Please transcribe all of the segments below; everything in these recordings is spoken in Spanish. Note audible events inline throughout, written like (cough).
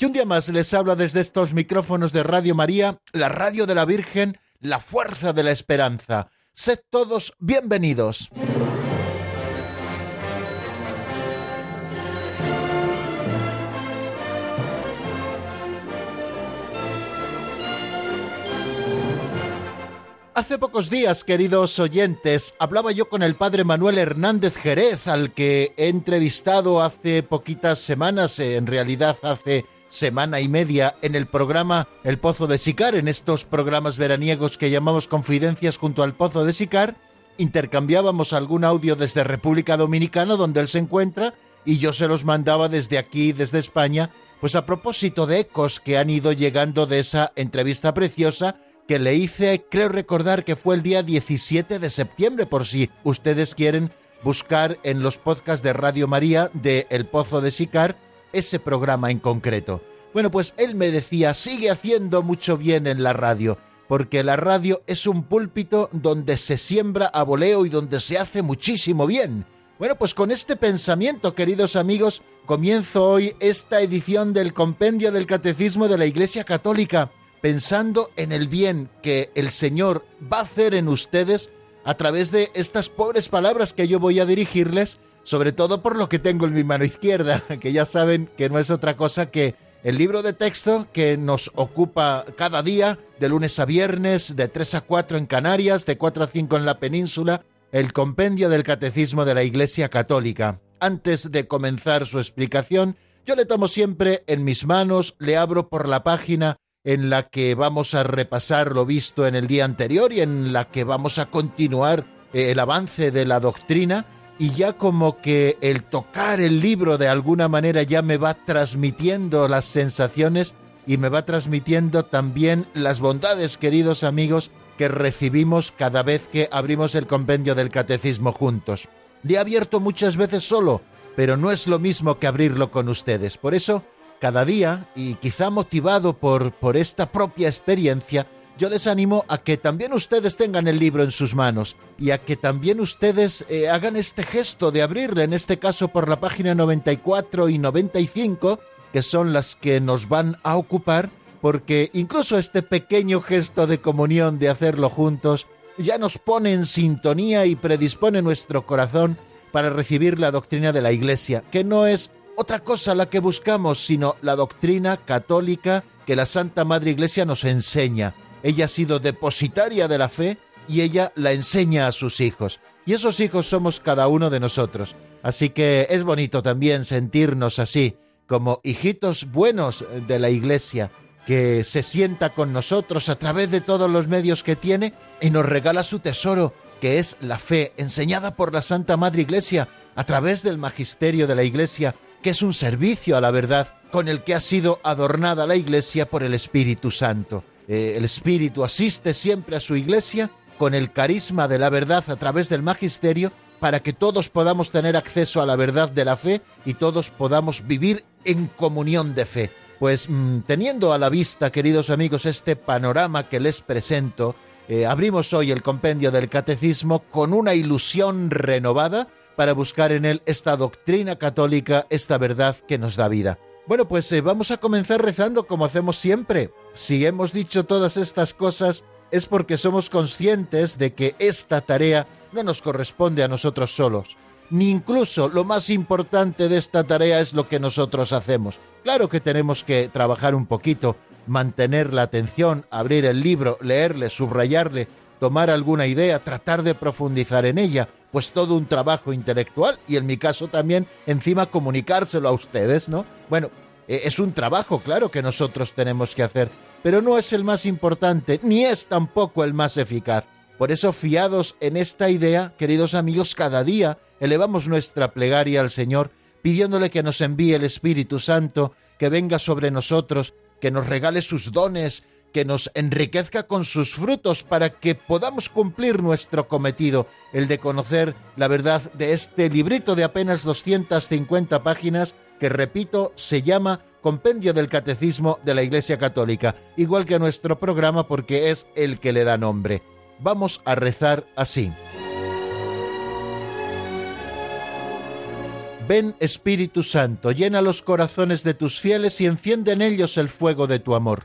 que un día más les habla desde estos micrófonos de Radio María, la radio de la Virgen, la fuerza de la esperanza. Sed todos bienvenidos. Hace pocos días, queridos oyentes, hablaba yo con el padre Manuel Hernández Jerez, al que he entrevistado hace poquitas semanas, en realidad hace semana y media, en el programa El Pozo de Sicar, en estos programas veraniegos que llamamos Confidencias junto al Pozo de Sicar. Intercambiábamos algún audio desde República Dominicana, donde él se encuentra, y yo se los mandaba desde aquí, desde España, pues a propósito de ecos que han ido llegando de esa entrevista preciosa que le hice, creo recordar que fue el día 17 de septiembre, por si ustedes quieren buscar en los podcasts de Radio María de El Pozo de Sicar ese programa en concreto. Bueno, pues él me decía, sigue haciendo mucho bien en la radio, porque la radio es un púlpito donde se siembra a voleo y donde se hace muchísimo bien. Bueno, pues con este pensamiento, queridos amigos, comienzo hoy esta edición del Compendio del Catecismo de la Iglesia Católica pensando en el bien que el Señor va a hacer en ustedes a través de estas pobres palabras que yo voy a dirigirles, sobre todo por lo que tengo en mi mano izquierda, (laughs) que ya saben que no es otra cosa que el libro de texto que nos ocupa cada día, de lunes a viernes, de 3 a 4 en Canarias, de 4 a 5 en la península, el compendio del Catecismo de la Iglesia Católica. Antes de comenzar su explicación, yo le tomo siempre en mis manos, le abro por la página en la que vamos a repasar lo visto en el día anterior y en la que vamos a continuar eh, el avance de la doctrina y ya como que el tocar el libro de alguna manera ya me va transmitiendo las sensaciones y me va transmitiendo también las bondades, queridos amigos, que recibimos cada vez que abrimos el compendio del catecismo juntos. Le he abierto muchas veces solo, pero no es lo mismo que abrirlo con ustedes. Por eso cada día y quizá motivado por, por esta propia experiencia, yo les animo a que también ustedes tengan el libro en sus manos y a que también ustedes eh, hagan este gesto de abrirle, en este caso por la página 94 y 95, que son las que nos van a ocupar, porque incluso este pequeño gesto de comunión, de hacerlo juntos, ya nos pone en sintonía y predispone nuestro corazón para recibir la doctrina de la Iglesia, que no es otra cosa la que buscamos, sino la doctrina católica que la Santa Madre Iglesia nos enseña. Ella ha sido depositaria de la fe y ella la enseña a sus hijos. Y esos hijos somos cada uno de nosotros. Así que es bonito también sentirnos así, como hijitos buenos de la Iglesia, que se sienta con nosotros a través de todos los medios que tiene y nos regala su tesoro, que es la fe, enseñada por la Santa Madre Iglesia, a través del magisterio de la Iglesia, que es un servicio a la verdad con el que ha sido adornada la Iglesia por el Espíritu Santo. Eh, el Espíritu asiste siempre a su Iglesia con el carisma de la verdad a través del magisterio para que todos podamos tener acceso a la verdad de la fe y todos podamos vivir en comunión de fe. Pues mm, teniendo a la vista, queridos amigos, este panorama que les presento, eh, abrimos hoy el compendio del catecismo con una ilusión renovada para buscar en él esta doctrina católica, esta verdad que nos da vida. Bueno, pues eh, vamos a comenzar rezando como hacemos siempre. Si hemos dicho todas estas cosas es porque somos conscientes de que esta tarea no nos corresponde a nosotros solos. Ni incluso lo más importante de esta tarea es lo que nosotros hacemos. Claro que tenemos que trabajar un poquito, mantener la atención, abrir el libro, leerle, subrayarle, tomar alguna idea, tratar de profundizar en ella, pues todo un trabajo intelectual y en mi caso también encima comunicárselo a ustedes, ¿no? Bueno, e, es un trabajo, claro, que nosotros tenemos que hacer, pero no es el más importante, ni es tampoco el más eficaz. Por eso, fiados en esta idea, queridos amigos, cada día elevamos nuestra plegaria al Señor, pidiéndole que nos envíe el Espíritu Santo, que venga sobre nosotros, que nos regale sus dones, que nos enriquezca con sus frutos para que podamos cumplir nuestro cometido, el de conocer la verdad de este librito de apenas 250 páginas que, repito, se llama Compendio del Catecismo de la Iglesia Católica, igual que nuestro programa porque es el que le da nombre. Vamos a rezar así. Ven Espíritu Santo, llena los corazones de tus fieles y enciende en ellos el fuego de tu amor.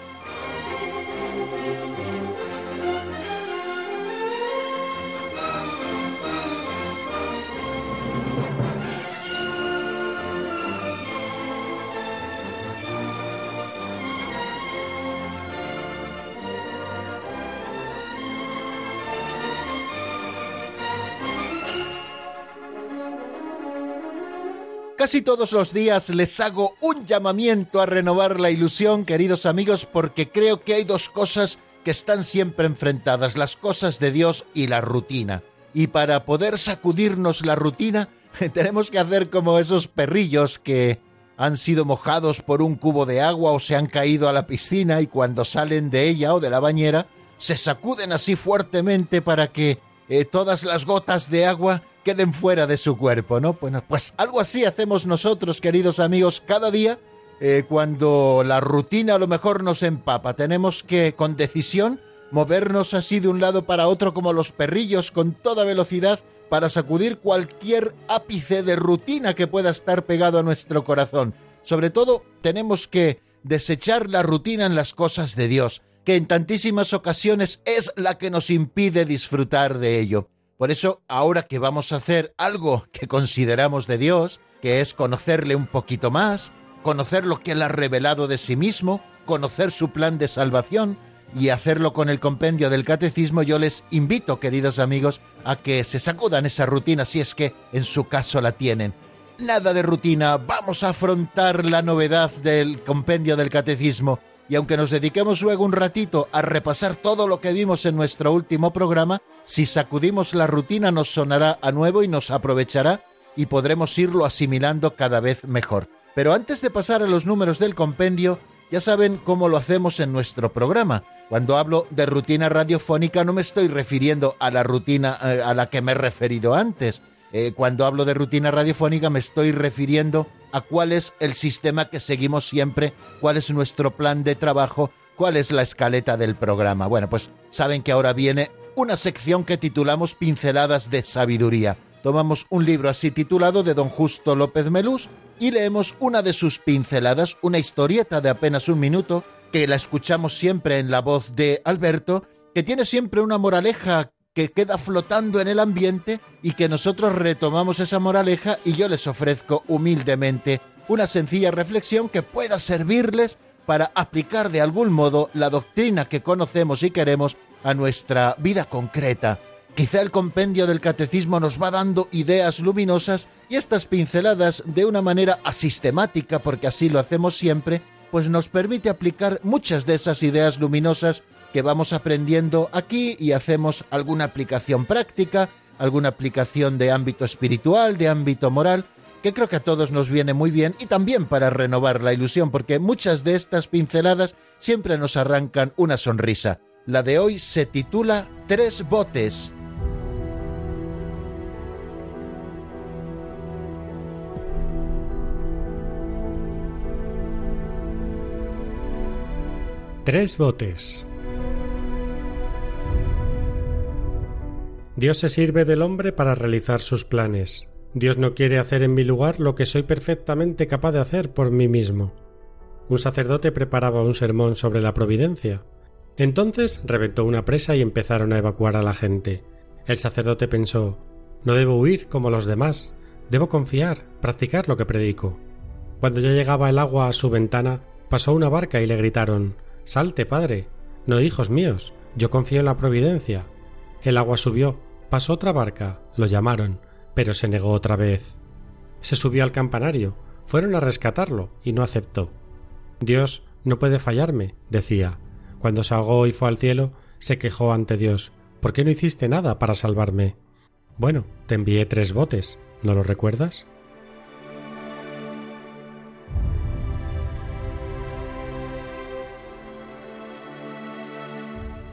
Casi todos los días les hago un llamamiento a renovar la ilusión, queridos amigos, porque creo que hay dos cosas que están siempre enfrentadas, las cosas de Dios y la rutina. Y para poder sacudirnos la rutina, (laughs) tenemos que hacer como esos perrillos que han sido mojados por un cubo de agua o se han caído a la piscina y cuando salen de ella o de la bañera, se sacuden así fuertemente para que eh, todas las gotas de agua queden fuera de su cuerpo, ¿no? Bueno, pues algo así hacemos nosotros, queridos amigos, cada día eh, cuando la rutina a lo mejor nos empapa. Tenemos que, con decisión, movernos así de un lado para otro como los perrillos con toda velocidad para sacudir cualquier ápice de rutina que pueda estar pegado a nuestro corazón. Sobre todo, tenemos que desechar la rutina en las cosas de Dios, que en tantísimas ocasiones es la que nos impide disfrutar de ello. Por eso, ahora que vamos a hacer algo que consideramos de Dios, que es conocerle un poquito más, conocer lo que Él ha revelado de sí mismo, conocer su plan de salvación y hacerlo con el compendio del catecismo, yo les invito, queridos amigos, a que se sacudan esa rutina si es que en su caso la tienen. Nada de rutina, vamos a afrontar la novedad del compendio del catecismo y aunque nos dediquemos luego un ratito a repasar todo lo que vimos en nuestro último programa, si sacudimos la rutina nos sonará a nuevo y nos aprovechará y podremos irlo asimilando cada vez mejor. Pero antes de pasar a los números del compendio, ya saben cómo lo hacemos en nuestro programa. Cuando hablo de rutina radiofónica no me estoy refiriendo a la rutina eh, a la que me he referido antes. Eh, cuando hablo de rutina radiofónica me estoy refiriendo a cuál es el sistema que seguimos siempre, cuál es nuestro plan de trabajo, cuál es la escaleta del programa. Bueno, pues saben que ahora viene una sección que titulamos Pinceladas de Sabiduría. Tomamos un libro así titulado de don Justo López Melús y leemos una de sus pinceladas, una historieta de apenas un minuto, que la escuchamos siempre en la voz de Alberto, que tiene siempre una moraleja que queda flotando en el ambiente y que nosotros retomamos esa moraleja y yo les ofrezco humildemente una sencilla reflexión que pueda servirles para aplicar de algún modo la doctrina que conocemos y queremos a nuestra vida concreta. Quizá el compendio del catecismo nos va dando ideas luminosas y estas pinceladas de una manera asistemática, porque así lo hacemos siempre, pues nos permite aplicar muchas de esas ideas luminosas que vamos aprendiendo aquí y hacemos alguna aplicación práctica, alguna aplicación de ámbito espiritual, de ámbito moral, que creo que a todos nos viene muy bien y también para renovar la ilusión, porque muchas de estas pinceladas siempre nos arrancan una sonrisa. La de hoy se titula Tres botes. Tres botes. Dios se sirve del hombre para realizar sus planes. Dios no quiere hacer en mi lugar lo que soy perfectamente capaz de hacer por mí mismo. Un sacerdote preparaba un sermón sobre la providencia. Entonces reventó una presa y empezaron a evacuar a la gente. El sacerdote pensó No debo huir como los demás, debo confiar, practicar lo que predico. Cuando ya llegaba el agua a su ventana, pasó una barca y le gritaron Salte, padre. No, hijos míos, yo confío en la providencia. El agua subió, Pasó otra barca, lo llamaron, pero se negó otra vez. Se subió al campanario, Fueron a rescatarlo y no aceptó. Dios no puede fallarme, decía. Cuando se ahogó y fue al cielo, se quejó ante Dios. ¿Por qué no hiciste nada para salvarme? Bueno, te envié tres botes, ¿no lo recuerdas?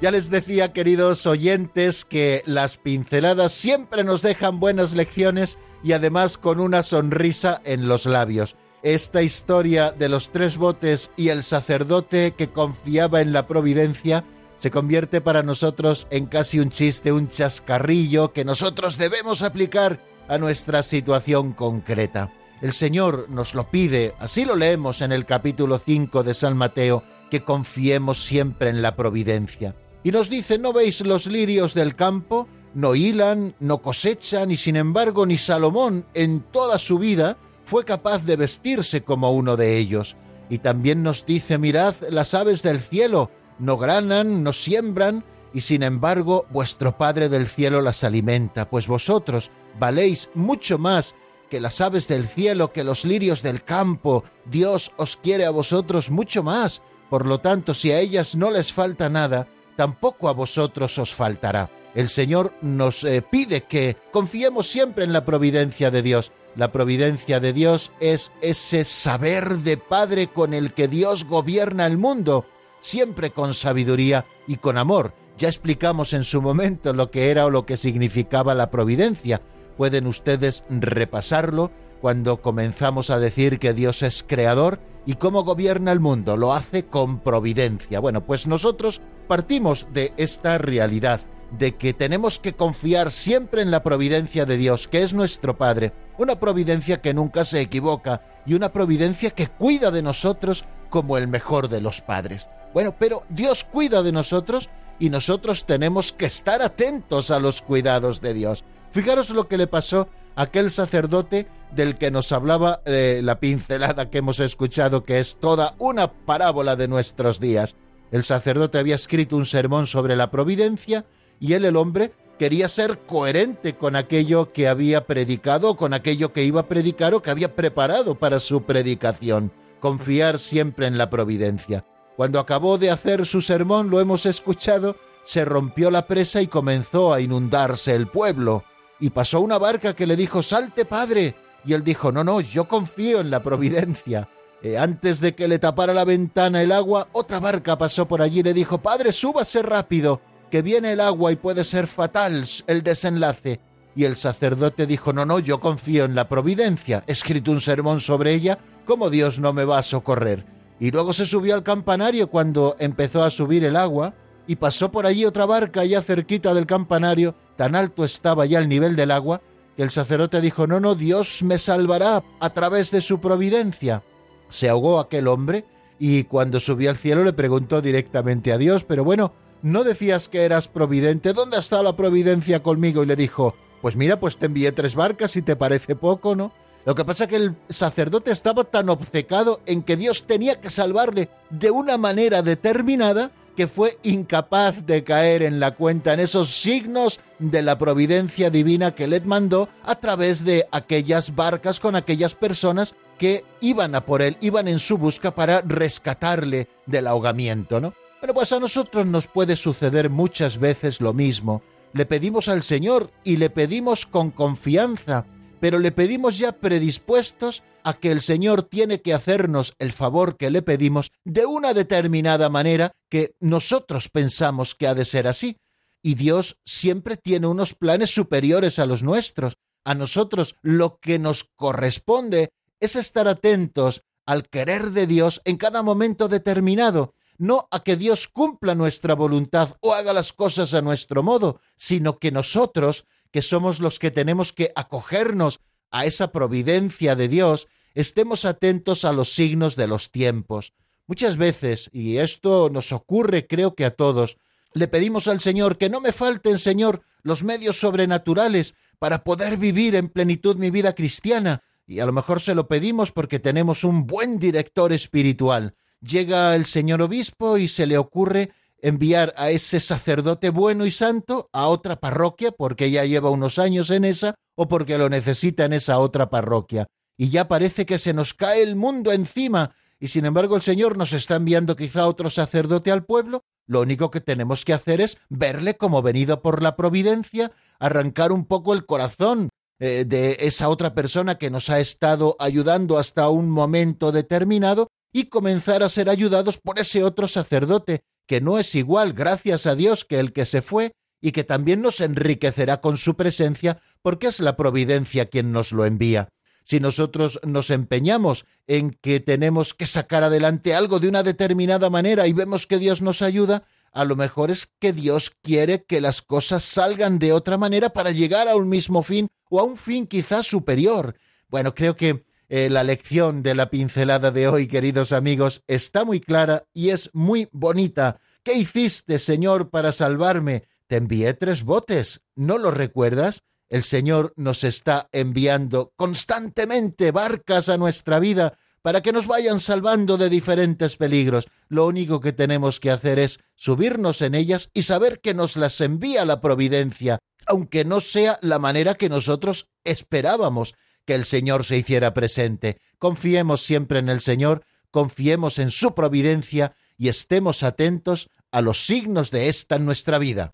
Ya les decía, queridos oyentes, que las pinceladas siempre nos dejan buenas lecciones y además con una sonrisa en los labios. Esta historia de los tres botes y el sacerdote que confiaba en la providencia se convierte para nosotros en casi un chiste, un chascarrillo que nosotros debemos aplicar a nuestra situación concreta. El Señor nos lo pide, así lo leemos en el capítulo 5 de San Mateo, que confiemos siempre en la providencia. Y nos dice, ¿no veis los lirios del campo? No hilan, no cosechan, y sin embargo ni Salomón en toda su vida fue capaz de vestirse como uno de ellos. Y también nos dice, mirad las aves del cielo, no granan, no siembran, y sin embargo vuestro Padre del cielo las alimenta, pues vosotros valéis mucho más que las aves del cielo, que los lirios del campo. Dios os quiere a vosotros mucho más. Por lo tanto, si a ellas no les falta nada, tampoco a vosotros os faltará. El Señor nos eh, pide que confiemos siempre en la providencia de Dios. La providencia de Dios es ese saber de Padre con el que Dios gobierna el mundo, siempre con sabiduría y con amor. Ya explicamos en su momento lo que era o lo que significaba la providencia. Pueden ustedes repasarlo cuando comenzamos a decir que Dios es creador y cómo gobierna el mundo. Lo hace con providencia. Bueno, pues nosotros partimos de esta realidad, de que tenemos que confiar siempre en la providencia de Dios, que es nuestro Padre, una providencia que nunca se equivoca y una providencia que cuida de nosotros como el mejor de los padres. Bueno, pero Dios cuida de nosotros y nosotros tenemos que estar atentos a los cuidados de Dios. Fijaros lo que le pasó aquel sacerdote del que nos hablaba eh, la pincelada que hemos escuchado, que es toda una parábola de nuestros días. El sacerdote había escrito un sermón sobre la providencia y él, el hombre, quería ser coherente con aquello que había predicado, con aquello que iba a predicar o que había preparado para su predicación. Confiar siempre en la providencia. Cuando acabó de hacer su sermón, lo hemos escuchado, se rompió la presa y comenzó a inundarse el pueblo. Y pasó una barca que le dijo, Salte, padre. Y él dijo, No, no, yo confío en la providencia. Eh, antes de que le tapara la ventana el agua, otra barca pasó por allí y le dijo, Padre, súbase rápido, que viene el agua y puede ser fatal el desenlace. Y el sacerdote dijo, no, no, yo confío en la providencia, he escrito un sermón sobre ella, ¿cómo Dios no me va a socorrer? Y luego se subió al campanario cuando empezó a subir el agua, y pasó por allí otra barca ya cerquita del campanario, tan alto estaba ya el nivel del agua, que el sacerdote dijo, no, no, Dios me salvará a través de su providencia se ahogó aquel hombre y cuando subió al cielo le preguntó directamente a Dios, pero bueno, ¿no decías que eras providente? ¿Dónde está la providencia conmigo? Y le dijo, pues mira, pues te envié tres barcas y te parece poco, ¿no? Lo que pasa es que el sacerdote estaba tan obcecado en que Dios tenía que salvarle de una manera determinada que fue incapaz de caer en la cuenta en esos signos de la providencia divina que le mandó a través de aquellas barcas con aquellas personas que iban a por él, iban en su busca para rescatarle del ahogamiento, ¿no? Pero pues a nosotros nos puede suceder muchas veces lo mismo. Le pedimos al Señor y le pedimos con confianza, pero le pedimos ya predispuestos a que el Señor tiene que hacernos el favor que le pedimos de una determinada manera que nosotros pensamos que ha de ser así. Y Dios siempre tiene unos planes superiores a los nuestros. A nosotros lo que nos corresponde es estar atentos al querer de Dios en cada momento determinado, no a que Dios cumpla nuestra voluntad o haga las cosas a nuestro modo, sino que nosotros, que somos los que tenemos que acogernos a esa providencia de Dios, estemos atentos a los signos de los tiempos. Muchas veces, y esto nos ocurre creo que a todos, le pedimos al Señor que no me falten, Señor, los medios sobrenaturales para poder vivir en plenitud mi vida cristiana, y a lo mejor se lo pedimos porque tenemos un buen director espiritual. Llega el señor obispo y se le ocurre enviar a ese sacerdote bueno y santo a otra parroquia porque ya lleva unos años en esa o porque lo necesita en esa otra parroquia. Y ya parece que se nos cae el mundo encima, y sin embargo el Señor nos está enviando quizá otro sacerdote al pueblo, lo único que tenemos que hacer es verle como venido por la providencia, arrancar un poco el corazón eh, de esa otra persona que nos ha estado ayudando hasta un momento determinado y comenzar a ser ayudados por ese otro sacerdote, que no es igual, gracias a Dios, que el que se fue y que también nos enriquecerá con su presencia, porque es la providencia quien nos lo envía si nosotros nos empeñamos en que tenemos que sacar adelante algo de una determinada manera y vemos que Dios nos ayuda, a lo mejor es que Dios quiere que las cosas salgan de otra manera para llegar a un mismo fin o a un fin quizás superior. Bueno, creo que eh, la lección de la pincelada de hoy, queridos amigos, está muy clara y es muy bonita. ¿Qué hiciste, Señor, para salvarme? Te envié tres botes. ¿No lo recuerdas? El Señor nos está enviando constantemente barcas a nuestra vida para que nos vayan salvando de diferentes peligros. Lo único que tenemos que hacer es subirnos en ellas y saber que nos las envía la providencia, aunque no sea la manera que nosotros esperábamos que el Señor se hiciera presente. Confiemos siempre en el Señor, confiemos en su providencia y estemos atentos a los signos de esta en nuestra vida.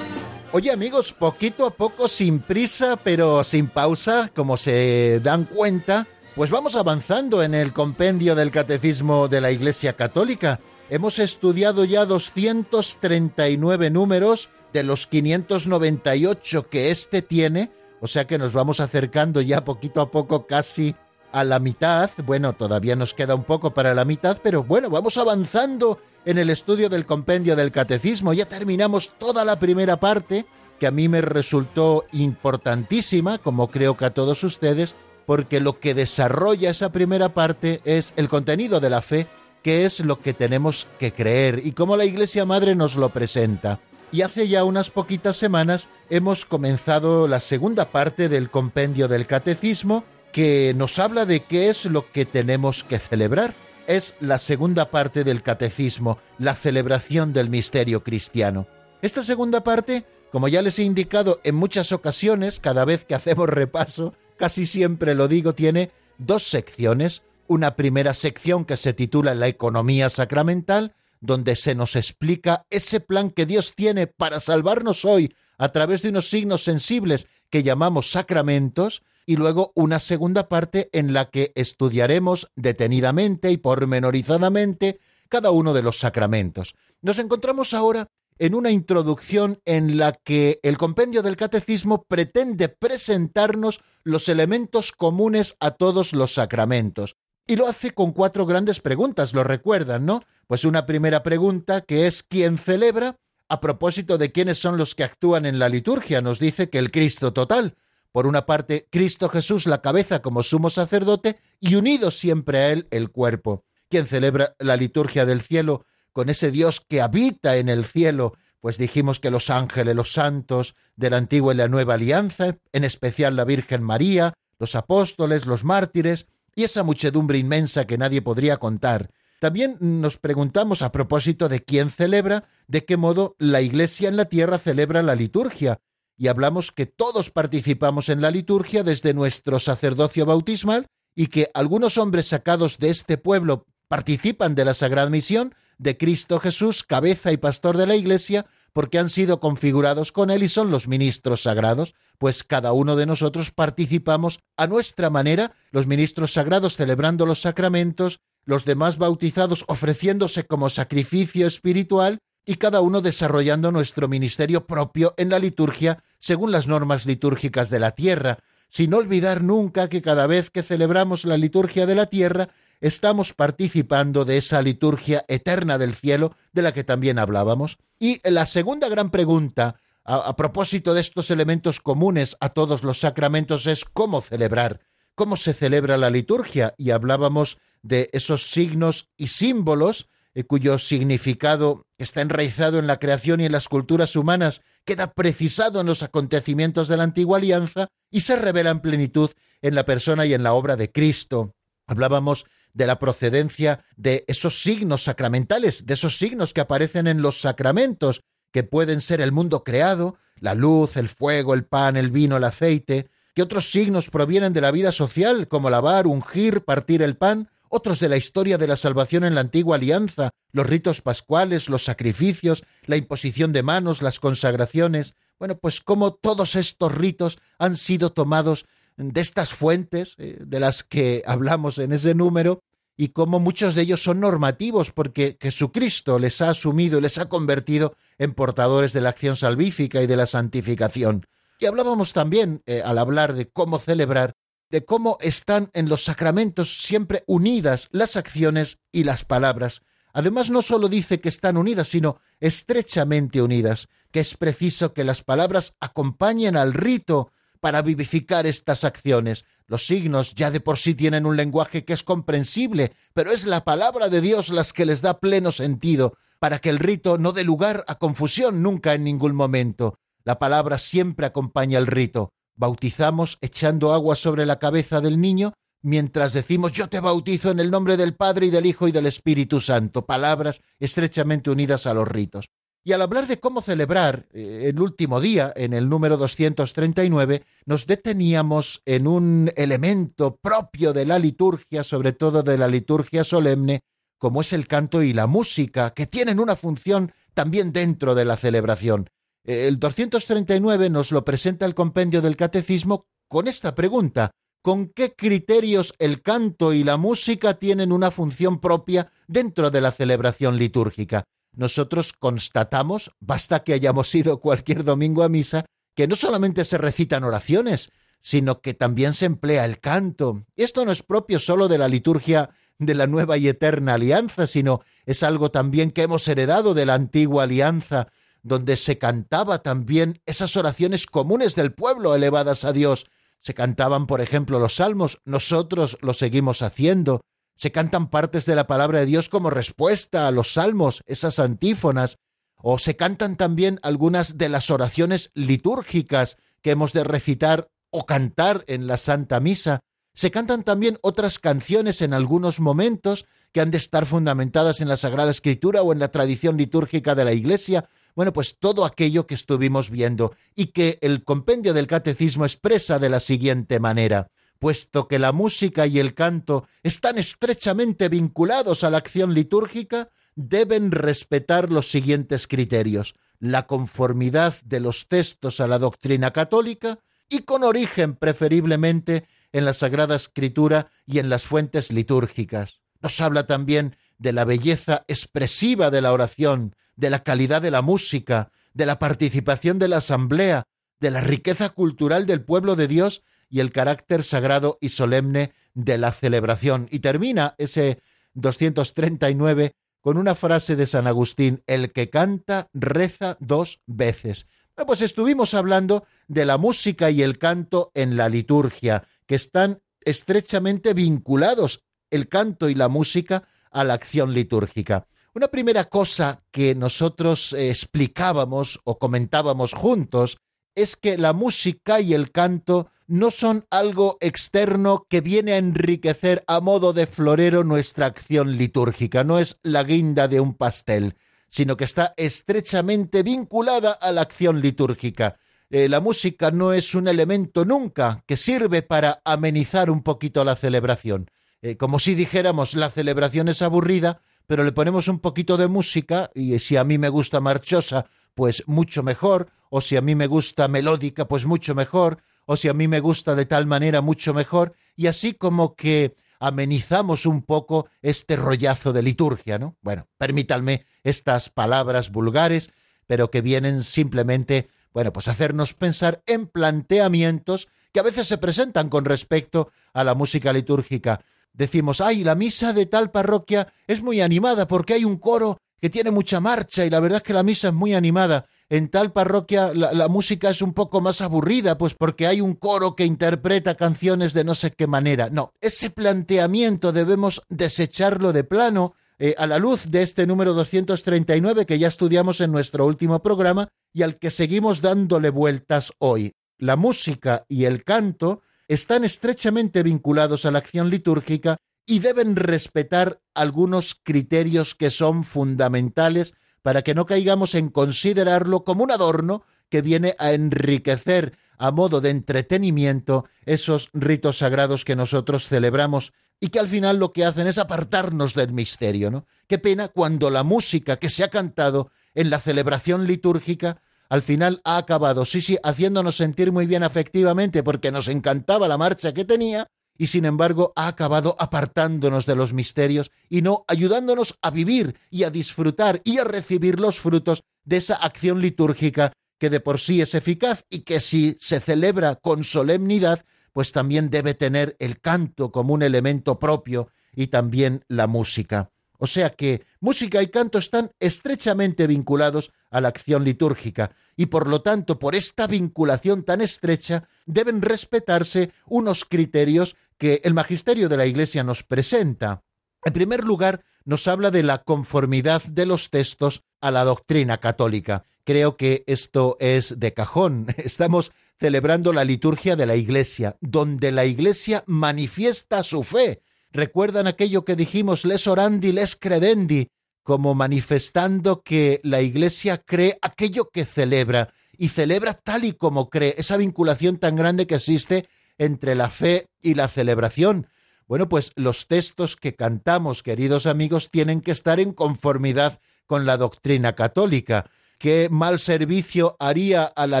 Oye amigos, poquito a poco, sin prisa, pero sin pausa, como se dan cuenta, pues vamos avanzando en el compendio del Catecismo de la Iglesia Católica. Hemos estudiado ya 239 números de los 598 que éste tiene, o sea que nos vamos acercando ya poquito a poco casi a la mitad. Bueno, todavía nos queda un poco para la mitad, pero bueno, vamos avanzando en el estudio del compendio del catecismo. Ya terminamos toda la primera parte, que a mí me resultó importantísima, como creo que a todos ustedes, porque lo que desarrolla esa primera parte es el contenido de la fe, que es lo que tenemos que creer y cómo la Iglesia Madre nos lo presenta. Y hace ya unas poquitas semanas hemos comenzado la segunda parte del compendio del catecismo, que nos habla de qué es lo que tenemos que celebrar. Es la segunda parte del catecismo, la celebración del misterio cristiano. Esta segunda parte, como ya les he indicado en muchas ocasiones, cada vez que hacemos repaso, casi siempre lo digo, tiene dos secciones. Una primera sección que se titula La economía sacramental, donde se nos explica ese plan que Dios tiene para salvarnos hoy a través de unos signos sensibles que llamamos sacramentos, y luego una segunda parte en la que estudiaremos detenidamente y pormenorizadamente cada uno de los sacramentos. Nos encontramos ahora en una introducción en la que el compendio del catecismo pretende presentarnos los elementos comunes a todos los sacramentos. Y lo hace con cuatro grandes preguntas, lo recuerdan, ¿no? Pues una primera pregunta que es ¿quién celebra? A propósito de quiénes son los que actúan en la liturgia, nos dice que el Cristo total, por una parte, Cristo Jesús la cabeza como sumo sacerdote y unido siempre a él el cuerpo. Quien celebra la liturgia del cielo con ese Dios que habita en el cielo, pues dijimos que los ángeles, los santos de la antigua y la nueva alianza, en especial la Virgen María, los apóstoles, los mártires y esa muchedumbre inmensa que nadie podría contar. También nos preguntamos a propósito de quién celebra, de qué modo la Iglesia en la tierra celebra la liturgia, y hablamos que todos participamos en la liturgia desde nuestro sacerdocio bautismal y que algunos hombres sacados de este pueblo participan de la Sagrada Misión de Cristo Jesús, cabeza y pastor de la Iglesia, porque han sido configurados con Él y son los ministros sagrados, pues cada uno de nosotros participamos a nuestra manera, los ministros sagrados celebrando los sacramentos, los demás bautizados ofreciéndose como sacrificio espiritual y cada uno desarrollando nuestro ministerio propio en la liturgia según las normas litúrgicas de la tierra, sin olvidar nunca que cada vez que celebramos la liturgia de la tierra, estamos participando de esa liturgia eterna del cielo de la que también hablábamos. Y la segunda gran pregunta a, a, propósito de estos elementos comunes a todos los sacramentos es cómo celebrar, cómo se celebra la liturgia. Y hablábamos de esos signos y símbolos cuyo significado está enraizado en la creación y en las culturas humanas, queda precisado en los acontecimientos de la antigua alianza y se revela en plenitud en la persona y en la obra de Cristo. Hablábamos de la procedencia de esos signos sacramentales, de esos signos que aparecen en los sacramentos, que pueden ser el mundo creado, la luz, el fuego, el pan, el vino, el aceite, que otros signos provienen de la vida social, como lavar, ungir, partir el pan, otros de la historia de la salvación en la antigua alianza, los ritos pascuales, los sacrificios, la imposición de manos, las consagraciones. Bueno, pues como todos estos ritos han sido tomados de estas fuentes eh, de las que hablamos en ese número y cómo muchos de ellos son normativos porque Jesucristo les ha asumido y les ha convertido en portadores de la acción salvífica y de la santificación. Y hablábamos también, eh, al hablar de cómo celebrar, de cómo están en los sacramentos siempre unidas las acciones y las palabras. Además, no solo dice que están unidas, sino estrechamente unidas, que es preciso que las palabras acompañen al rito para vivificar estas acciones. Los signos ya de por sí tienen un lenguaje que es comprensible, pero es la palabra de Dios las que les da pleno sentido, para que el rito no dé lugar a confusión nunca en ningún momento. La palabra siempre acompaña el rito. Bautizamos echando agua sobre la cabeza del niño mientras decimos yo te bautizo en el nombre del Padre y del Hijo y del Espíritu Santo, palabras estrechamente unidas a los ritos. Y al hablar de cómo celebrar eh, el último día, en el número 239, nos deteníamos en un elemento propio de la liturgia, sobre todo de la liturgia solemne, como es el canto y la música, que tienen una función también dentro de la celebración. El 239 nos lo presenta el compendio del Catecismo con esta pregunta ¿Con qué criterios el canto y la música tienen una función propia dentro de la celebración litúrgica? nosotros constatamos, basta que hayamos ido cualquier domingo a misa, que no solamente se recitan oraciones, sino que también se emplea el canto. Esto no es propio solo de la liturgia de la nueva y eterna alianza, sino es algo también que hemos heredado de la antigua alianza, donde se cantaba también esas oraciones comunes del pueblo elevadas a Dios. Se cantaban, por ejemplo, los salmos, nosotros lo seguimos haciendo se cantan partes de la palabra de Dios como respuesta a los salmos, esas antífonas, o se cantan también algunas de las oraciones litúrgicas que hemos de recitar o cantar en la Santa Misa. Se cantan también otras canciones en algunos momentos que han de estar fundamentadas en la Sagrada Escritura o en la tradición litúrgica de la Iglesia. Bueno, pues todo aquello que estuvimos viendo y que el compendio del Catecismo expresa de la siguiente manera puesto que la música y el canto están estrechamente vinculados a la acción litúrgica, deben respetar los siguientes criterios la conformidad de los textos a la doctrina católica y con origen preferiblemente en la Sagrada Escritura y en las fuentes litúrgicas. Nos habla también de la belleza expresiva de la oración, de la calidad de la música, de la participación de la asamblea, de la riqueza cultural del pueblo de Dios y el carácter sagrado y solemne de la celebración. Y termina ese 239 con una frase de San Agustín, el que canta reza dos veces. Pues estuvimos hablando de la música y el canto en la liturgia, que están estrechamente vinculados el canto y la música a la acción litúrgica. Una primera cosa que nosotros eh, explicábamos o comentábamos juntos es que la música y el canto no son algo externo que viene a enriquecer a modo de florero nuestra acción litúrgica, no es la guinda de un pastel, sino que está estrechamente vinculada a la acción litúrgica. Eh, la música no es un elemento nunca que sirve para amenizar un poquito la celebración. Eh, como si dijéramos la celebración es aburrida, pero le ponemos un poquito de música y si a mí me gusta marchosa, pues mucho mejor, o si a mí me gusta melódica, pues mucho mejor, o si a mí me gusta de tal manera, mucho mejor, y así como que amenizamos un poco este rollazo de liturgia, ¿no? Bueno, permítanme estas palabras vulgares, pero que vienen simplemente, bueno, pues hacernos pensar en planteamientos que a veces se presentan con respecto a la música litúrgica. Decimos, ay, la misa de tal parroquia es muy animada porque hay un coro que tiene mucha marcha y la verdad es que la misa es muy animada. En tal parroquia la, música es un poco más aburrida, pues porque hay un coro que interpreta canciones de no sé qué manera. No, ese planteamiento debemos desecharlo de plano, eh, a la luz de este número 239 que ya estudiamos en nuestro último programa y al que seguimos dándole vueltas hoy. La música y el canto están estrechamente vinculados a la acción litúrgica y deben respetar algunos criterios que son fundamentales para que no caigamos en considerarlo como un adorno que viene a enriquecer a modo de entretenimiento esos ritos sagrados que nosotros celebramos y que al final lo que hacen es apartarnos del misterio, ¿no? Qué pena cuando la música que se ha cantado en la celebración litúrgica al final ha acabado, sí, sí, haciéndonos sentir muy bien afectivamente porque nos encantaba la marcha que tenía, y sin embargo ha acabado apartándonos de los misterios y no ayudándonos a vivir y a disfrutar y a recibir los frutos de esa acción litúrgica que de por sí es eficaz y que si se celebra con solemnidad, pues también debe tener el canto como un elemento propio y también la música. O sea que música y canto están estrechamente vinculados a la acción litúrgica y por lo tanto por esta vinculación tan estrecha deben respetarse unos criterios que el magisterio de la Iglesia nos presenta. En primer lugar, nos habla de la conformidad de los textos a la doctrina católica. Creo que esto es de cajón. (laughs) Estamos celebrando la liturgia de la Iglesia, donde la Iglesia manifiesta su fe. ¿Recuerdan aquello que dijimos, les orandi, les credendi, como manifestando que la Iglesia cree aquello que celebra y celebra tal y como cree, esa vinculación tan grande que existe entre la fe y la celebración. Bueno, pues los textos que cantamos, queridos amigos, tienen que estar en conformidad con la doctrina católica. ¿Qué mal servicio haría a la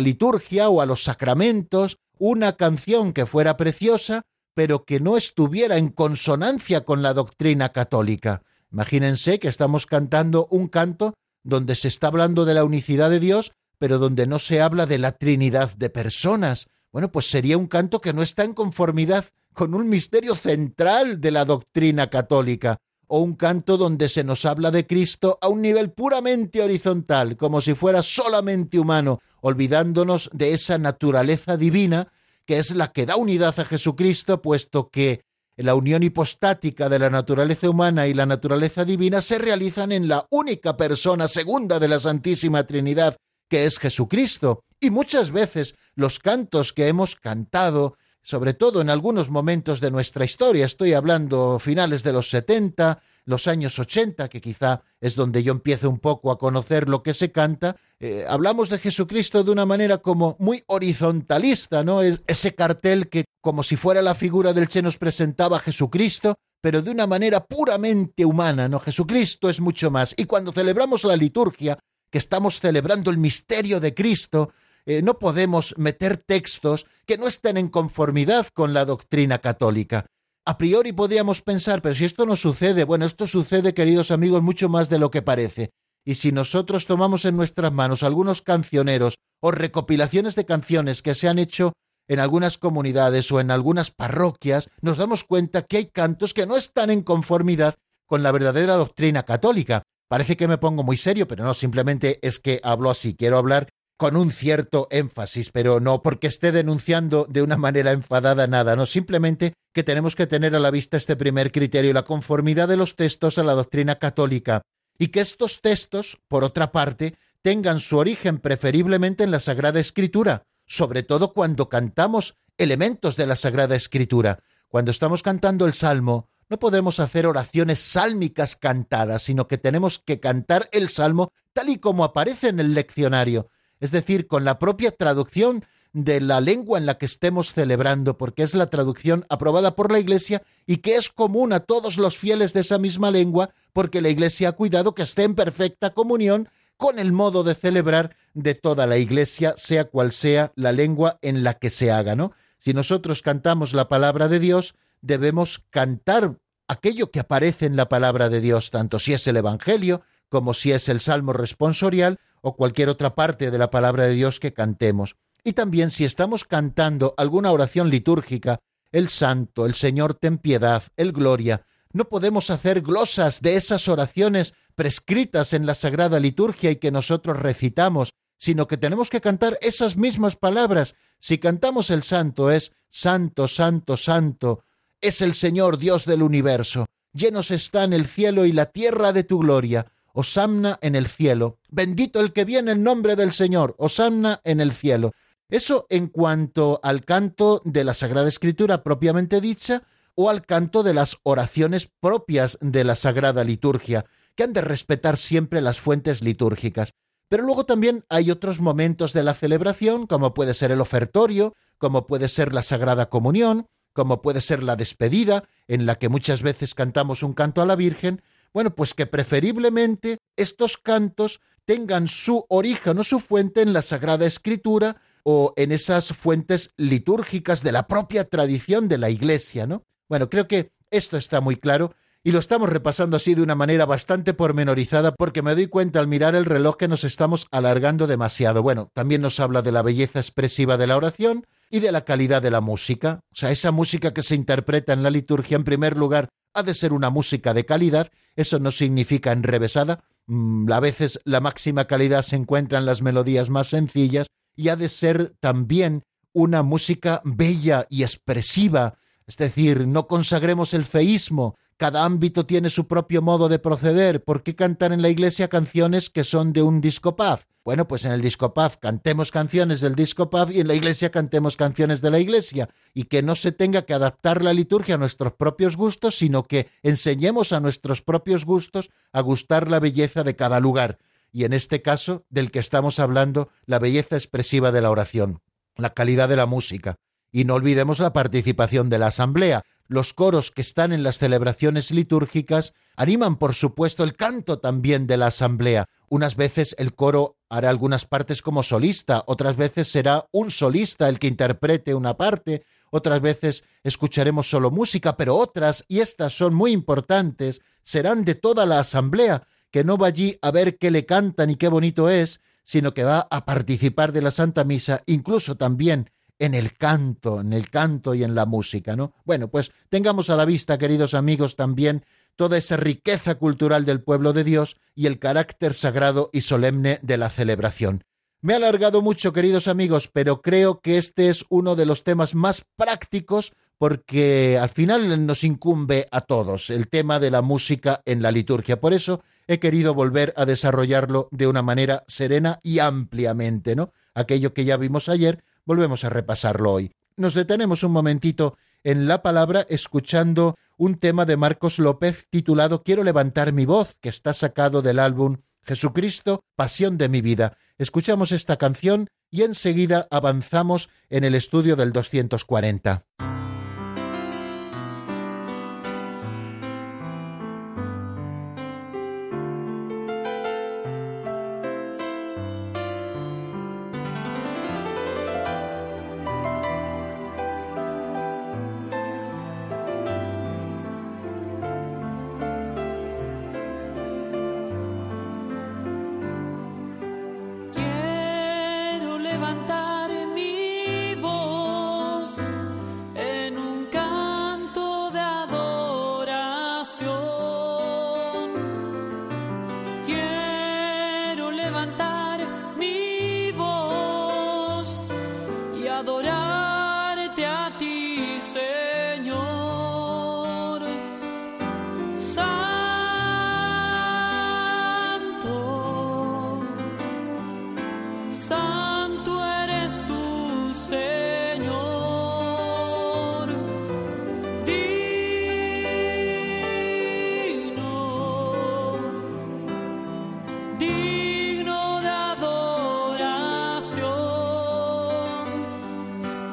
liturgia o a los sacramentos una canción que fuera preciosa, pero que no estuviera en consonancia con la doctrina católica? Imagínense que estamos cantando un canto donde se está hablando de la unicidad de Dios, pero donde no se habla de la Trinidad de personas. Bueno, pues sería un canto que no está en conformidad con un misterio central de la doctrina católica, o un canto donde se nos habla de Cristo a un nivel puramente horizontal, como si fuera solamente humano, olvidándonos de esa naturaleza divina que es la que da unidad a Jesucristo, puesto que la unión hipostática de la naturaleza humana y la naturaleza divina se realizan en la única persona segunda de la Santísima Trinidad, que es Jesucristo. Y muchas veces los cantos que hemos cantado, sobre todo en algunos momentos de nuestra historia, estoy hablando finales de los 70, los años 80, que quizá es donde yo empiezo un poco a conocer lo que se canta, eh, hablamos de Jesucristo de una manera como muy horizontalista, ¿no? ese cartel que como si fuera la figura del Che nos presentaba a Jesucristo, pero de una manera puramente humana, ¿no? Jesucristo es mucho más. Y cuando celebramos la liturgia, que estamos celebrando el misterio de Cristo, eh, no podemos meter textos que no estén en conformidad con la doctrina católica. A priori podríamos pensar, pero si esto no sucede, bueno, esto sucede, queridos amigos, mucho más de lo que parece. Y si nosotros tomamos en nuestras manos algunos cancioneros o recopilaciones de canciones que se han hecho en algunas comunidades o en algunas parroquias, nos damos cuenta que hay cantos que no están en conformidad con la verdadera doctrina católica. Parece que me pongo muy serio, pero no, simplemente es que hablo así. Quiero hablar con un cierto énfasis, pero no porque esté denunciando de una manera enfadada nada, no, simplemente que tenemos que tener a la vista este primer criterio, la conformidad de los textos a la doctrina católica, y que estos textos, por otra parte, tengan su origen preferiblemente en la Sagrada Escritura, sobre todo cuando cantamos elementos de la Sagrada Escritura. Cuando estamos cantando el Salmo, no podemos hacer oraciones sálmicas cantadas, sino que tenemos que cantar el salmo tal y como aparece en el leccionario, es decir, con la propia traducción de la lengua en la que estemos celebrando, porque es la traducción aprobada por la Iglesia y que es común a todos los fieles de esa misma lengua, porque la Iglesia ha cuidado que esté en perfecta comunión con el modo de celebrar de toda la Iglesia, sea cual sea la lengua en la que se haga, ¿no? Si nosotros cantamos la palabra de Dios, debemos cantar aquello que aparece en la palabra de Dios, tanto si es el Evangelio como si es el Salmo responsorial o cualquier otra parte de la palabra de Dios que cantemos. Y también si estamos cantando alguna oración litúrgica, el Santo, el Señor ten piedad, el Gloria, no podemos hacer glosas de esas oraciones prescritas en la Sagrada Liturgia y que nosotros recitamos, sino que tenemos que cantar esas mismas palabras. Si cantamos el Santo es Santo, Santo, Santo, es el Señor Dios del universo. llenos están el cielo y la tierra de tu gloria. Osamna en el cielo. Bendito el que viene en nombre del Señor. Osamna en el cielo. Eso en cuanto al canto de la Sagrada Escritura propiamente dicha o al canto de las oraciones propias de la Sagrada Liturgia, que han de respetar siempre las fuentes litúrgicas. Pero luego también hay otros momentos de la celebración, como puede ser el ofertorio, como puede ser la Sagrada Comunión, como puede ser la despedida, en la que muchas veces cantamos un canto a la Virgen, bueno, pues que preferiblemente estos cantos tengan su origen o su fuente en la Sagrada Escritura o en esas fuentes litúrgicas de la propia tradición de la Iglesia, ¿no? Bueno, creo que esto está muy claro y lo estamos repasando así de una manera bastante pormenorizada porque me doy cuenta al mirar el reloj que nos estamos alargando demasiado. Bueno, también nos habla de la belleza expresiva de la oración y de la calidad de la música. O sea, esa música que se interpreta en la liturgia, en primer lugar, ha de ser una música de calidad. Eso no significa enrevesada. Mm, a veces la máxima calidad se encuentra en las melodías más sencillas y ha de ser también una música bella y expresiva. Es decir, no consagremos el feísmo, cada ámbito tiene su propio modo de proceder. ¿Por qué cantar en la iglesia canciones que son de un disco Bueno, pues en el disco cantemos canciones del disco y en la iglesia cantemos canciones de la iglesia. Y que no se tenga que adaptar la liturgia a nuestros propios gustos, sino que enseñemos a nuestros propios gustos a gustar la belleza de cada lugar. Y en este caso, del que estamos hablando, la belleza expresiva de la oración, la calidad de la música. Y no olvidemos la participación de la asamblea los coros que están en las celebraciones litúrgicas animan, por supuesto, el canto también de la asamblea. Unas veces el coro hará algunas partes como solista, otras veces será un solista el que interprete una parte, otras veces escucharemos solo música, pero otras, y estas son muy importantes, serán de toda la asamblea, que no va allí a ver qué le cantan y qué bonito es, sino que va a participar de la Santa Misa, incluso también en el canto, en el canto y en la música, ¿no? Bueno, pues tengamos a la vista, queridos amigos, también toda esa riqueza cultural del pueblo de Dios y el carácter sagrado y solemne de la celebración. Me ha alargado mucho, queridos amigos, pero creo que este es uno de los temas más prácticos porque al final nos incumbe a todos el tema de la música en la liturgia. Por eso he querido volver a desarrollarlo de una manera serena y ampliamente, ¿no? Aquello que ya vimos ayer, Volvemos a repasarlo hoy. Nos detenemos un momentito en la palabra escuchando un tema de Marcos López titulado Quiero levantar mi voz, que está sacado del álbum Jesucristo, Pasión de mi vida. Escuchamos esta canción y enseguida avanzamos en el estudio del 240.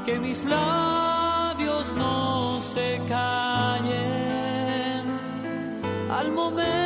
que mis labios no se callen. Al momento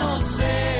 no sé.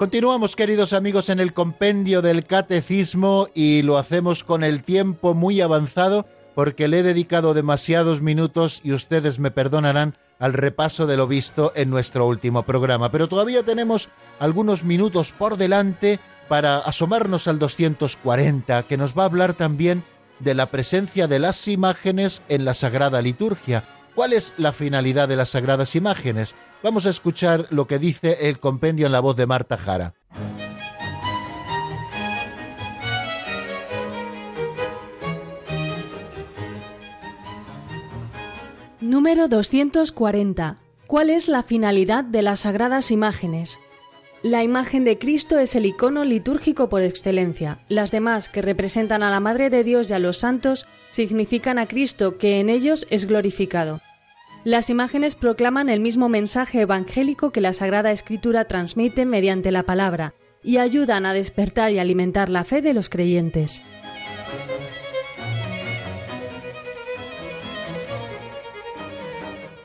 Continuamos, queridos amigos, en el compendio del catecismo y lo hacemos con el tiempo muy avanzado porque le he dedicado demasiados minutos y ustedes me perdonarán al repaso de lo visto en nuestro último programa. Pero todavía tenemos algunos minutos por delante para asomarnos al 240, que nos va a hablar también de la presencia de las imágenes en la Sagrada Liturgia. ¿Cuál es la finalidad de las Sagradas Imágenes? Vamos a escuchar lo que dice el compendio en la voz de Marta Jara. Número 240. ¿Cuál es la finalidad de las sagradas imágenes? La imagen de Cristo es el icono litúrgico por excelencia. Las demás, que representan a la Madre de Dios y a los santos, significan a Cristo, que en ellos es glorificado. Las imágenes proclaman el mismo mensaje evangélico que la Sagrada Escritura transmite mediante la palabra y ayudan a despertar y alimentar la fe de los creyentes.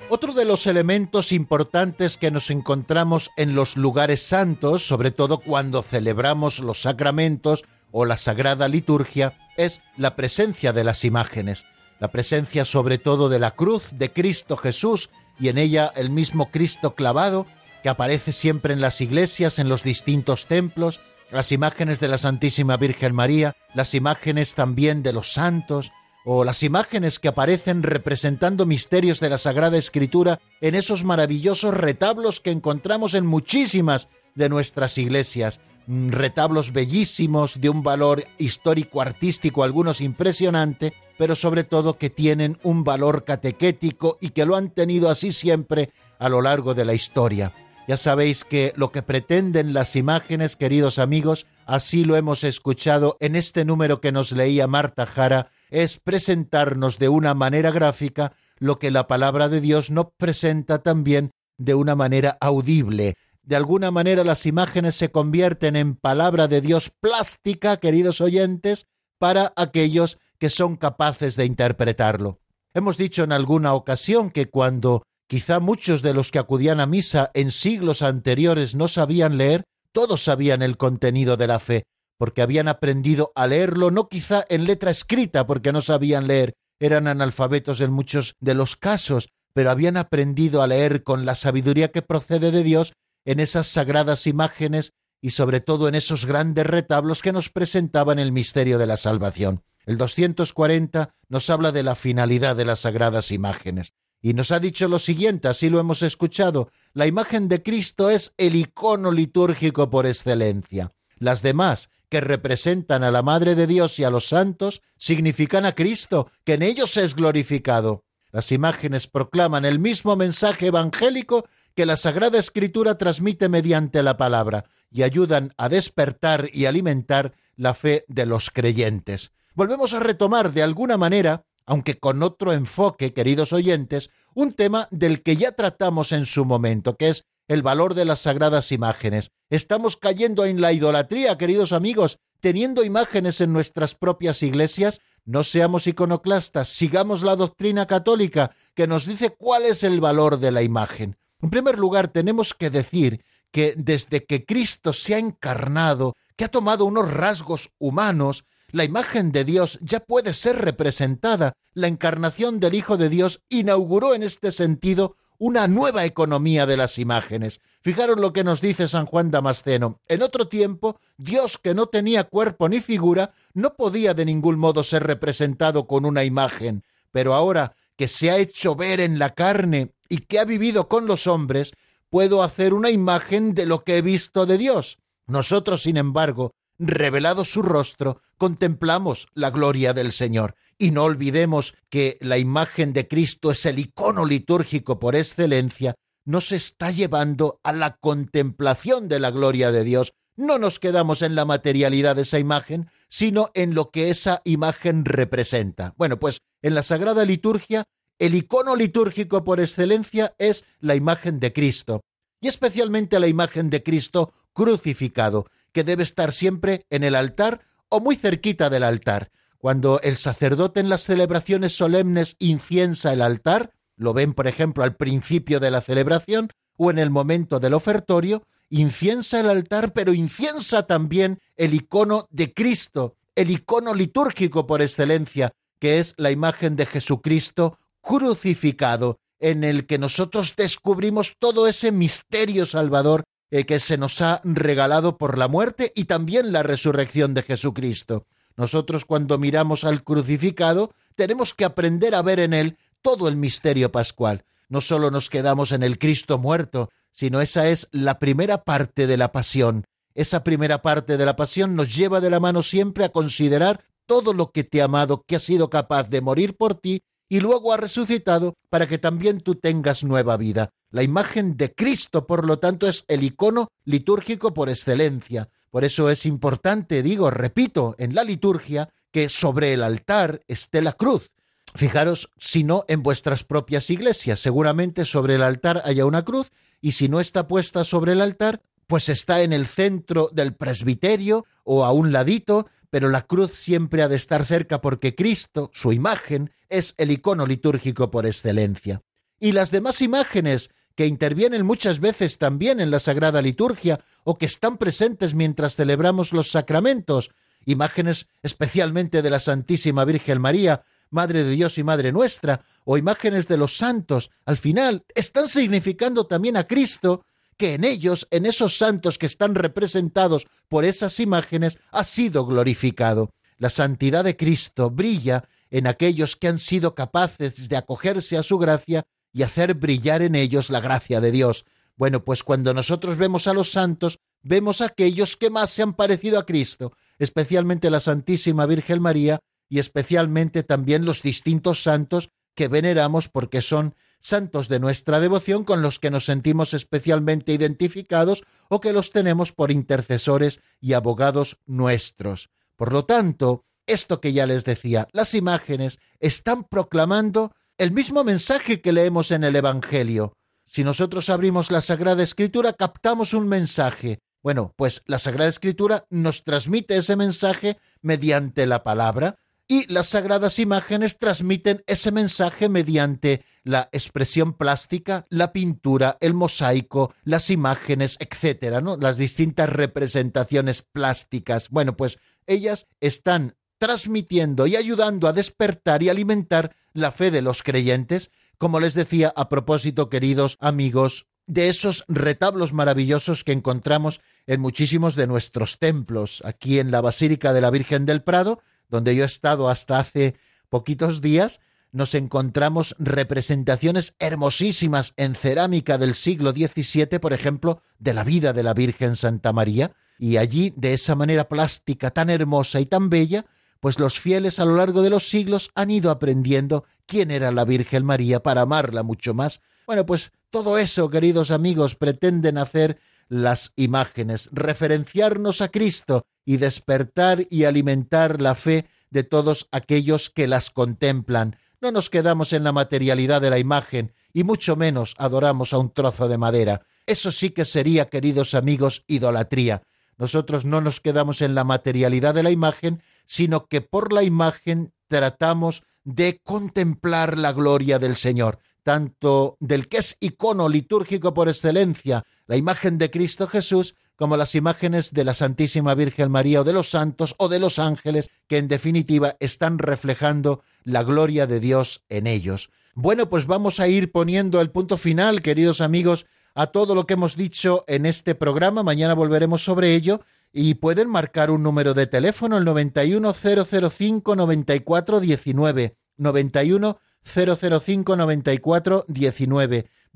Otro de los elementos importantes que nos encontramos en los lugares santos, sobre todo cuando celebramos los sacramentos o la sagrada liturgia, es la presencia de las imágenes la presencia sobre todo de la cruz de Cristo Jesús y en ella el mismo Cristo clavado que aparece siempre en las iglesias, en los distintos templos, las imágenes de la Santísima Virgen María, las imágenes también de los santos, o las imágenes que aparecen representando misterios de la Sagrada Escritura en esos maravillosos retablos que encontramos en muchísimas de nuestras iglesias, mm, retablos bellísimos, de un valor histórico artístico, algunos impresionante, pero sobre todo que tienen un valor catequético y que lo han tenido así siempre a lo largo de la historia. Ya sabéis que lo que pretenden las imágenes, queridos amigos, así lo hemos escuchado en este número que nos leía Marta Jara, es presentarnos de una manera gráfica lo que la palabra de Dios nos presenta también de una manera audible. De alguna manera las imágenes se convierten en palabra de Dios plástica, queridos oyentes, para aquellos que son capaces de interpretarlo. Hemos dicho en alguna ocasión que cuando quizá muchos de los que acudían a misa en siglos anteriores no sabían leer, todos sabían el contenido de la fe, porque habían aprendido a leerlo no quizá en letra escrita, porque no sabían leer, eran analfabetos en muchos de los casos, pero habían aprendido a leer con la sabiduría que procede de Dios en esas sagradas imágenes y sobre todo en esos grandes retablos que nos presentaban el misterio de la salvación. El 240 nos habla de la finalidad de las sagradas imágenes y nos ha dicho lo siguiente, así lo hemos escuchado, la imagen de Cristo es el icono litúrgico por excelencia. Las demás, que representan a la Madre de Dios y a los santos, significan a Cristo, que en ellos es glorificado. Las imágenes proclaman el mismo mensaje evangélico que la Sagrada Escritura transmite mediante la palabra y ayudan a despertar y alimentar la fe de los creyentes volvemos a retomar de alguna manera, aunque con otro enfoque, queridos oyentes, un tema del que ya tratamos en su momento, que es el valor de las sagradas imágenes. Estamos cayendo en la idolatría, queridos amigos, teniendo imágenes en nuestras propias iglesias. No seamos iconoclastas, sigamos la doctrina católica que nos dice cuál es el valor de la imagen. En primer lugar, tenemos que decir que desde que Cristo se ha encarnado, que ha tomado unos rasgos humanos, la imagen de Dios ya puede ser representada. La encarnación del Hijo de Dios inauguró en este sentido una nueva economía de las imágenes. Fijaros lo que nos dice San Juan Damasceno. En otro tiempo, Dios que no tenía cuerpo ni figura, no podía de ningún modo ser representado con una imagen. Pero ahora que se ha hecho ver en la carne y que ha vivido con los hombres, puedo hacer una imagen de lo que he visto de Dios. Nosotros, sin embargo, revelado su rostro, contemplamos la gloria del Señor. Y no olvidemos que la imagen de Cristo es el icono litúrgico por excelencia, nos está llevando a la contemplación de la gloria de Dios. No nos quedamos en la materialidad de esa imagen, sino en lo que esa imagen representa. Bueno, pues en la Sagrada Liturgia, el icono litúrgico por excelencia es la imagen de Cristo, y especialmente la imagen de Cristo crucificado, que debe estar siempre en el altar o muy cerquita del altar. Cuando el sacerdote en las celebraciones solemnes inciensa el altar, lo ven por ejemplo al principio de la celebración o en el momento del ofertorio, inciensa el altar, pero inciensa también el icono de Cristo, el icono litúrgico por excelencia, que es la imagen de Jesucristo crucificado, en el que nosotros descubrimos todo ese misterio salvador eh, que se nos ha regalado por la muerte y también la resurrección de Jesucristo. Nosotros cuando miramos al crucificado tenemos que aprender a ver en él todo el misterio pascual. No solo nos quedamos en el Cristo muerto, sino esa es la primera parte de la pasión. Esa primera parte de la pasión nos lleva de la mano siempre a considerar todo lo que te ha amado, que ha sido capaz de morir por ti y luego ha resucitado para que también tú tengas nueva vida. La imagen de Cristo, por lo tanto, es el icono litúrgico por excelencia. Por eso es importante, digo, repito, en la liturgia, que sobre el altar esté la cruz. Fijaros, si no en vuestras propias iglesias, seguramente sobre el altar haya una cruz, y si no está puesta sobre el altar, pues está en el centro del presbiterio o a un ladito, pero la cruz siempre ha de estar cerca porque Cristo, su imagen, es el icono litúrgico por excelencia. Y las demás imágenes que intervienen muchas veces también en la Sagrada Liturgia o que están presentes mientras celebramos los sacramentos, imágenes especialmente de la Santísima Virgen María, Madre de Dios y Madre nuestra, o imágenes de los santos, al final están significando también a Cristo que en ellos, en esos santos que están representados por esas imágenes, ha sido glorificado. La santidad de Cristo brilla en aquellos que han sido capaces de acogerse a su gracia y hacer brillar en ellos la gracia de Dios. Bueno, pues cuando nosotros vemos a los santos, vemos a aquellos que más se han parecido a Cristo, especialmente la Santísima Virgen María y especialmente también los distintos santos que veneramos porque son santos de nuestra devoción con los que nos sentimos especialmente identificados o que los tenemos por intercesores y abogados nuestros. Por lo tanto, esto que ya les decía, las imágenes están proclamando el mismo mensaje que leemos en el Evangelio. Si nosotros abrimos la Sagrada Escritura, captamos un mensaje. Bueno, pues la Sagrada Escritura nos transmite ese mensaje mediante la palabra, y las sagradas imágenes transmiten ese mensaje mediante la expresión plástica, la pintura, el mosaico, las imágenes, etcétera, ¿no? Las distintas representaciones plásticas. Bueno, pues ellas están transmitiendo y ayudando a despertar y alimentar la fe de los creyentes, como les decía a propósito, queridos amigos, de esos retablos maravillosos que encontramos en muchísimos de nuestros templos, aquí en la Basílica de la Virgen del Prado, donde yo he estado hasta hace poquitos días, nos encontramos representaciones hermosísimas en cerámica del siglo XVII, por ejemplo, de la vida de la Virgen Santa María, y allí, de esa manera plástica tan hermosa y tan bella, pues los fieles a lo largo de los siglos han ido aprendiendo quién era la Virgen María para amarla mucho más. Bueno, pues todo eso, queridos amigos, pretenden hacer las imágenes, referenciarnos a Cristo y despertar y alimentar la fe de todos aquellos que las contemplan. No nos quedamos en la materialidad de la imagen y mucho menos adoramos a un trozo de madera. Eso sí que sería, queridos amigos, idolatría. Nosotros no nos quedamos en la materialidad de la imagen, sino que por la imagen tratamos de contemplar la gloria del Señor, tanto del que es icono litúrgico por excelencia, la imagen de Cristo Jesús, como las imágenes de la Santísima Virgen María o de los santos o de los ángeles, que en definitiva están reflejando la gloria de Dios en ellos. Bueno, pues vamos a ir poniendo el punto final, queridos amigos, a todo lo que hemos dicho en este programa. Mañana volveremos sobre ello y pueden marcar un número de teléfono, el 91005 9419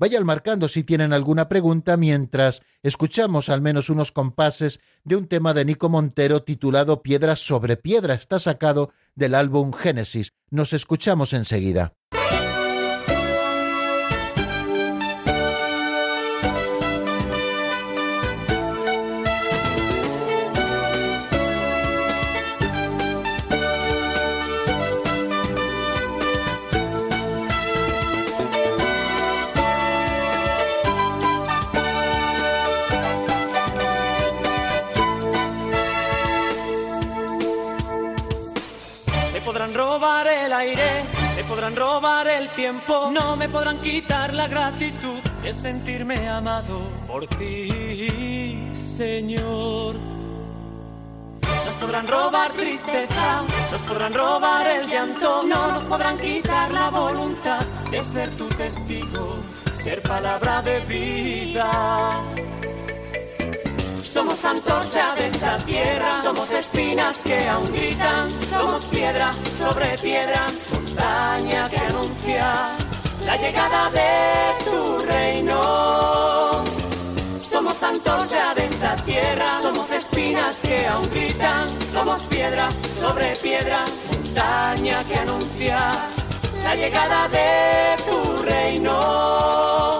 91 005 94 19 Vayan marcando si tienen alguna pregunta mientras escuchamos al menos unos compases de un tema de Nico Montero titulado Piedra sobre Piedra. Está sacado del álbum Génesis. Nos escuchamos enseguida. Podrán robar el tiempo, no me podrán quitar la gratitud de sentirme amado por ti, Señor. Nos podrán robar tristeza, nos podrán robar el llanto, no nos podrán quitar la voluntad de ser tu testigo, ser palabra de vida. Antorcha de esta tierra, somos espinas que aún gritan, somos piedra sobre piedra, montaña que anuncia la llegada de tu reino. Somos antorcha de esta tierra, somos espinas que aún gritan, somos piedra sobre piedra, montaña que anuncia la llegada de tu reino.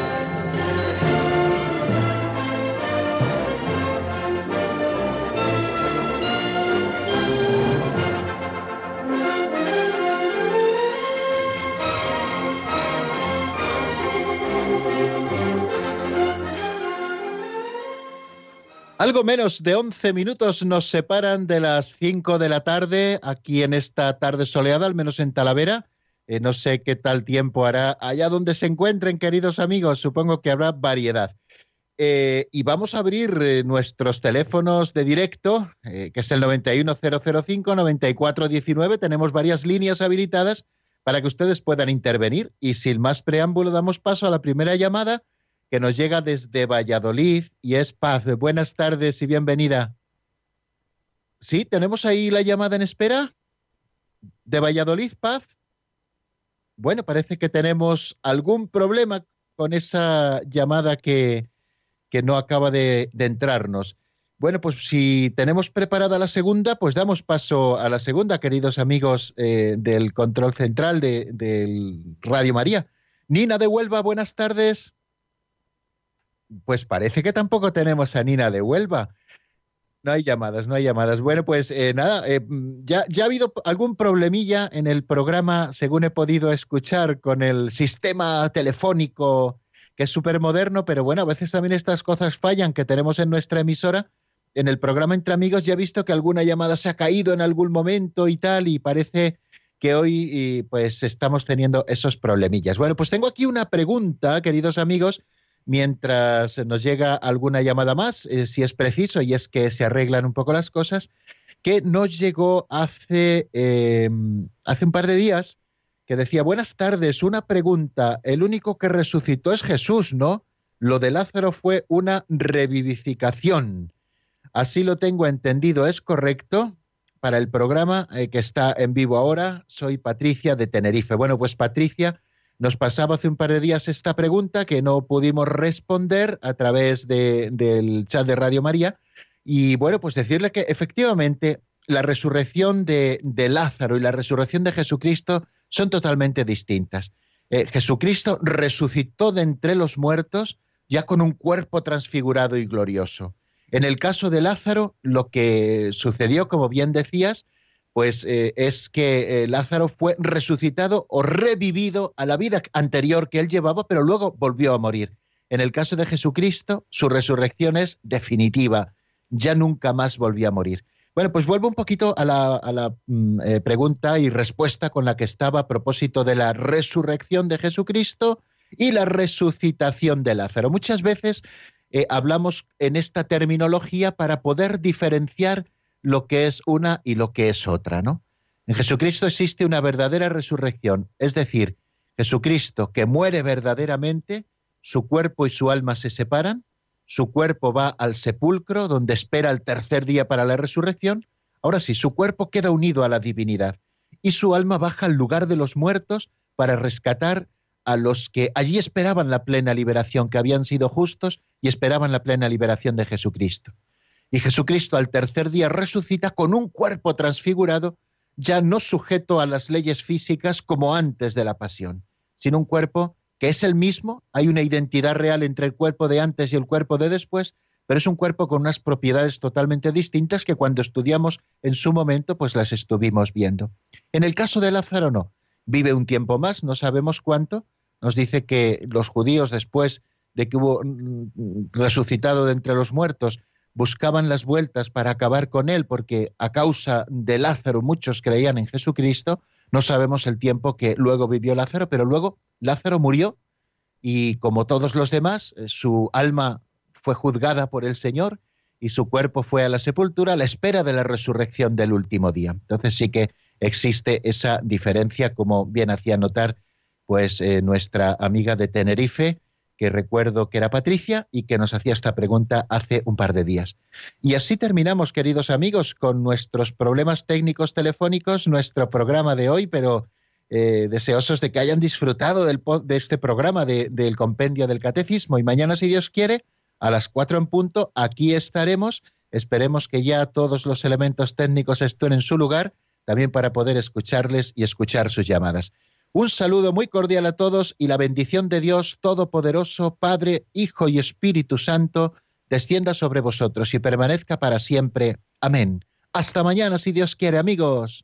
Algo menos de 11 minutos nos separan de las 5 de la tarde aquí en esta tarde soleada, al menos en Talavera. Eh, no sé qué tal tiempo hará allá donde se encuentren, queridos amigos. Supongo que habrá variedad. Eh, y vamos a abrir eh, nuestros teléfonos de directo, que es el 91005-9419. Tenemos varias líneas habilitadas para que ustedes puedan intervenir. Y sin más preámbulo, damos paso a la primera llamada que nos llega desde Valladolid y es Paz. Buenas tardes y bienvenida. Sí, tenemos ahí la llamada en espera. De Valladolid, Paz. Bueno, parece que tenemos algún problema con esa llamada que, que no acaba de, entrarnos. Bueno, pues si tenemos preparada la segunda, pues damos paso a la segunda, queridos amigos eh, del control central de, Radio María. Nina de Huelva, buenas tardes pues parece que tampoco tenemos a Nina de Huelva. No hay llamadas, no hay llamadas. Bueno, pues eh, nada, eh, ya, ya ha habido algún problemilla en el programa, según he podido escuchar, con el sistema telefónico, que es súper moderno, pero bueno, a veces también estas cosas fallan que tenemos en nuestra emisora. En el programa Entre Amigos ya he visto que alguna llamada se ha caído en algún momento y tal, y parece que hoy pues estamos teniendo esos problemillas. Bueno, pues tengo aquí una pregunta, queridos amigos, mientras nos llega alguna llamada más, eh, si es preciso, y es que se arreglan un poco las cosas, que nos llegó hace, em, hace un par de días, que decía, buenas tardes, una pregunta, el único que resucitó es Jesús, ¿no? Lo de Lázaro fue una revivificación. Así lo tengo entendido, ¿es correcto? Para el programa eh, que está en vivo ahora, soy Patricia de Tenerife. Bueno, pues Patricia, nos pasaba hace un par de días esta pregunta que no pudimos responder a través del chat de Radio María. Y bueno, pues decirle que efectivamente la resurrección de, Lázaro y la resurrección de Jesucristo son totalmente distintas. Eh, Jesucristo resucitó de entre los muertos ya con un cuerpo transfigurado y glorioso. En el caso de Lázaro, lo que sucedió, como bien decías, pues eh, es que eh, Lázaro fue resucitado o revivido a la vida anterior que él llevaba, pero luego volvió a morir. En el caso de Jesucristo, su resurrección es definitiva, ya nunca más volvió a morir. Bueno, pues vuelvo un poquito a la, mm, eh, pregunta y respuesta con la que estaba a propósito de la resurrección de Jesucristo y la resucitación de Lázaro. Muchas veces hablamos en esta terminología para poder diferenciar lo que es una y lo que es otra, ¿no? En Jesucristo existe una verdadera resurrección, es decir, Jesucristo que muere verdaderamente, su cuerpo y su alma se separan, su cuerpo va al sepulcro donde espera el tercer día para la resurrección, ahora sí, su cuerpo queda unido a la divinidad y su alma baja al lugar de los muertos para rescatar a los que allí esperaban la plena liberación, que habían sido justos y esperaban la plena liberación de Jesucristo. Y Jesucristo al tercer día resucita con un cuerpo transfigurado, ya no sujeto a las leyes físicas como antes de la pasión, sino un cuerpo que es el mismo, hay una identidad real entre el cuerpo de antes y el cuerpo de después, pero es un cuerpo con unas propiedades totalmente distintas que cuando estudiamos en su momento, pues las estuvimos viendo. En el caso de Lázaro no, vive un tiempo más, no sabemos cuánto, nos dice que los judíos después de que hubo mm, resucitado de entre los muertos, buscaban las vueltas para acabar con él, porque a causa de Lázaro muchos creían en Jesucristo, no sabemos el tiempo que luego vivió Lázaro, pero luego Lázaro murió y como todos los demás, eh, su alma fue juzgada por el Señor y su cuerpo fue a la sepultura a la espera de la resurrección del último día. Entonces sí que existe esa diferencia, como bien hacía notar pues eh, nuestra amiga de Tenerife, que recuerdo que era Patricia y que nos hacía esta pregunta hace un par de días. Y así terminamos, queridos amigos, con nuestros problemas técnicos telefónicos, nuestro programa de hoy, pero eh, deseosos de que hayan disfrutado del, de este programa del compendio del catecismo. Y mañana, si Dios quiere, a las cuatro en punto, aquí estaremos. Esperemos que ya todos los elementos técnicos estén en su lugar, también para poder escucharles y escuchar sus llamadas. Un saludo muy cordial a todos y la bendición de Dios Todopoderoso, Padre, Hijo y Espíritu Santo, descienda sobre vosotros y permanezca para siempre. Amén. Hasta mañana, si Dios quiere, amigos.